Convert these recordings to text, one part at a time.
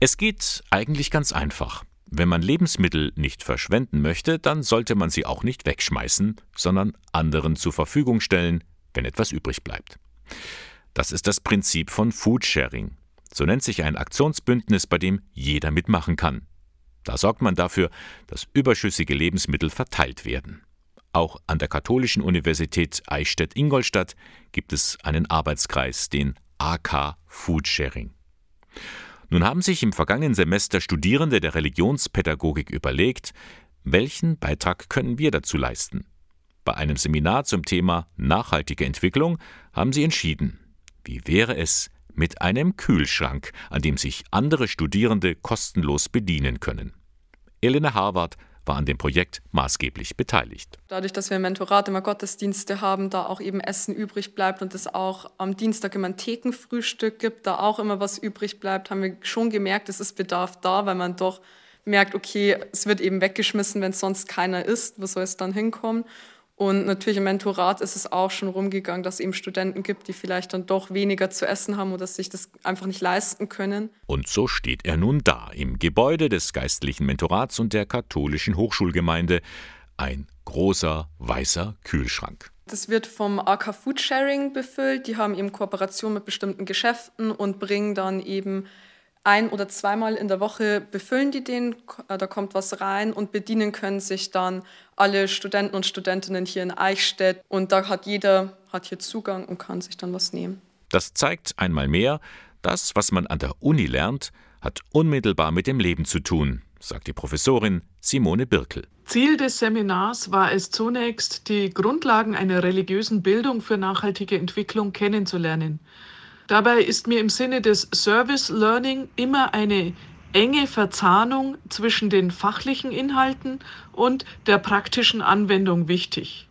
Es geht eigentlich ganz einfach. Wenn man Lebensmittel nicht verschwenden möchte, dann sollte man sie auch nicht wegschmeißen, sondern anderen zur Verfügung stellen, wenn etwas übrig bleibt. Das ist das Prinzip von Foodsharing. So nennt sich ein Aktionsbündnis, bei dem jeder mitmachen kann. Da sorgt man dafür, dass überschüssige Lebensmittel verteilt werden. Auch an der Katholischen Universität Eichstätt-Ingolstadt gibt es einen Arbeitskreis, den AK Foodsharing. Nun haben sich im vergangenen Semester Studierende der Religionspädagogik überlegt, welchen Beitrag können wir dazu leisten? Bei einem Seminar zum Thema nachhaltige Entwicklung haben sie entschieden, wie wäre es mit einem Kühlschrank, an dem sich andere Studierende kostenlos bedienen können. Elena Harvard war an dem Projekt maßgeblich beteiligt. Dadurch, dass wir im Mentorat immer Gottesdienste haben, da auch eben Essen übrig bleibt und es auch am Dienstag immer ein Thekenfrühstück gibt, da auch immer was übrig bleibt, haben wir schon gemerkt, es ist Bedarf da, weil man doch merkt, okay, es wird eben weggeschmissen, wenn sonst keiner ist, wo soll es dann hinkommen? Und natürlich im Mentorat ist es auch schon rumgegangen, dass es eben Studenten gibt, die vielleicht dann doch weniger zu essen haben oder sich das einfach nicht leisten können. Und so steht er nun da, im Gebäude des geistlichen Mentorats und der katholischen Hochschulgemeinde. Ein großer weißer Kühlschrank. Das wird vom AK Food Sharing befüllt. Die haben eben Kooperation mit bestimmten Geschäften und bringen dann eben ein- oder zweimal in der Woche befüllen die den, äh, da kommt was rein und bedienen können sich dann alle Studenten und Studentinnen hier in Eichstätt und da hat jeder hat hier Zugang und kann sich dann was nehmen. Das zeigt einmal mehr, das, was man an der Uni lernt, hat unmittelbar mit dem Leben zu tun, sagt die Professorin Simone Birkel. Ziel des Seminars war es zunächst, die Grundlagen einer religiösen Bildung für nachhaltige Entwicklung kennenzulernen. Dabei ist mir im Sinne des Service Learning immer eine enge Verzahnung zwischen den fachlichen Inhalten und der praktischen Anwendung wichtig.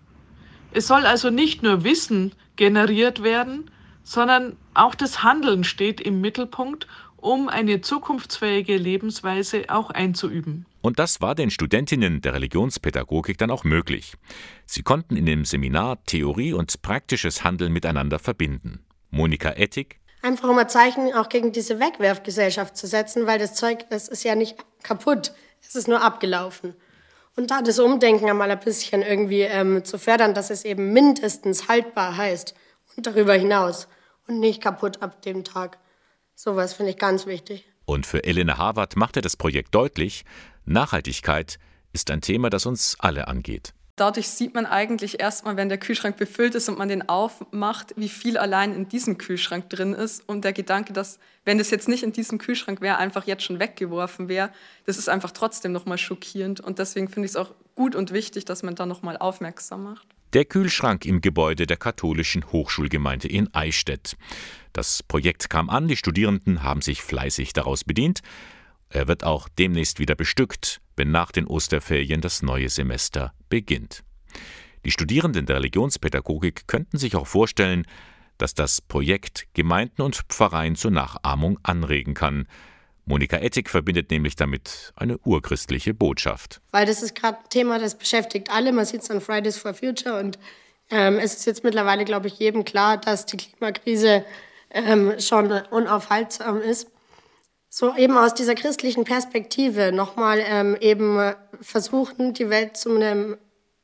Es soll also nicht nur Wissen generiert werden, sondern auch das Handeln steht im Mittelpunkt, um eine zukunftsfähige Lebensweise auch einzuüben. Und das war den Studentinnen der Religionspädagogik dann auch möglich. Sie konnten in dem Seminar Theorie und praktisches Handeln miteinander verbinden. Monika Ettig. Einfach um ein Zeichen auch gegen diese Wegwerfgesellschaft zu setzen, weil das Zeug, das ist ja nicht kaputt, es ist nur abgelaufen. Und da das Umdenken einmal ein bisschen irgendwie ähm, zu fördern, dass es eben mindestens haltbar heißt und darüber hinaus und nicht kaputt ab dem Tag. Sowas finde ich ganz wichtig. Und für Elena Harvard machte das Projekt deutlich, Nachhaltigkeit ist ein Thema, das uns alle angeht. Dadurch sieht man eigentlich erstmal, wenn der Kühlschrank befüllt ist und man den aufmacht, wie viel allein in diesem Kühlschrank drin ist. Und der Gedanke, dass, wenn das jetzt nicht in diesem Kühlschrank wäre, einfach jetzt schon weggeworfen wäre, das ist einfach trotzdem nochmal schockierend. Und deswegen finde ich es auch gut und wichtig, dass man da nochmal aufmerksam macht. Der Kühlschrank im Gebäude der katholischen Hochschulgemeinde in Eichstätt. Das Projekt kam an, die Studierenden haben sich fleißig daraus bedient. Er wird auch demnächst wieder bestückt, wenn nach den Osterferien das neue Semester beginnt. Die Studierenden der Religionspädagogik könnten sich auch vorstellen, dass das Projekt Gemeinden und Pfarreien zur Nachahmung anregen kann. Monika Ettig verbindet nämlich damit eine urchristliche Botschaft. Weil das ist gerade ein Thema, das beschäftigt alle. Man sieht es an Fridays for Future und ähm, es ist jetzt mittlerweile, glaube ich, jedem klar, dass die Klimakrise ähm, schon unaufhaltsam ist so eben aus dieser christlichen Perspektive nochmal ähm, eben versuchen, die Welt zu einem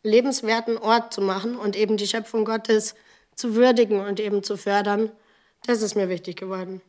lebenswerten Ort zu machen und eben die Schöpfung Gottes zu würdigen und eben zu fördern. Das ist mir wichtig geworden.